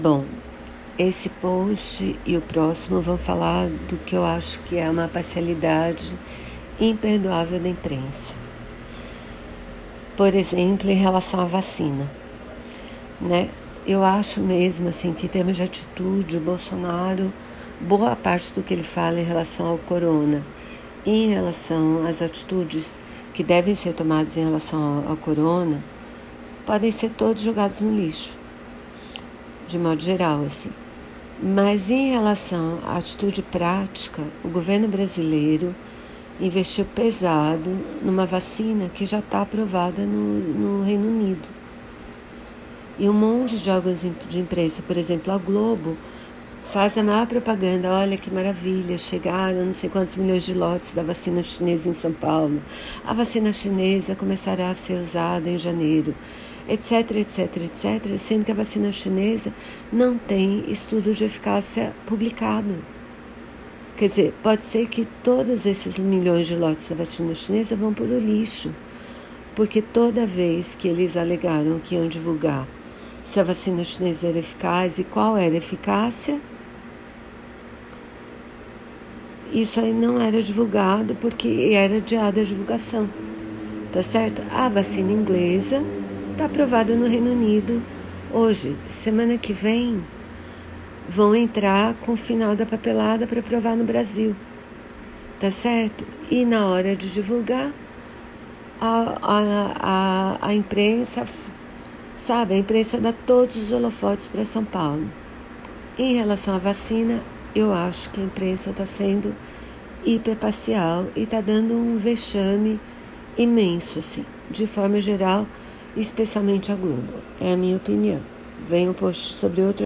Bom, esse post e o próximo vão falar do que eu acho que é uma parcialidade imperdoável da imprensa. Por exemplo, em relação à vacina, né? Eu acho mesmo assim que em termos de atitude, o Bolsonaro, boa parte do que ele fala em relação ao corona, em relação às atitudes que devem ser tomadas em relação ao, ao corona, podem ser todos jogados no lixo de modo geral, assim. Mas em relação à atitude prática, o governo brasileiro investiu pesado numa vacina que já está aprovada no, no, Reino Unido. E um monte de órgãos de imprensa, por exemplo, a Globo, faz a maior propaganda. Olha que maravilha, chegaram não sei quantos milhões de lotes da vacina chinesa em São Paulo. A vacina chinesa começará a ser usada em janeiro etc, etc, etc, sendo que a vacina chinesa não tem estudo de eficácia publicado. Quer dizer, pode ser que todos esses milhões de lotes da vacina chinesa vão para o lixo, porque toda vez que eles alegaram que iam divulgar se a vacina chinesa era eficaz e qual era a eficácia, isso aí não era divulgado porque era adiada a divulgação. Tá certo? A vacina inglesa Está aprovada no Reino Unido hoje. Semana que vem vão entrar com o final da papelada para aprovar no Brasil. Tá certo? E na hora de divulgar, a, a, a, a imprensa, sabe, a imprensa dá todos os holofotes para São Paulo. Em relação à vacina, eu acho que a imprensa está sendo hiperparcial e está dando um vexame imenso, assim. De forma geral, especialmente a Globo. É a minha opinião. Venho um post sobre outro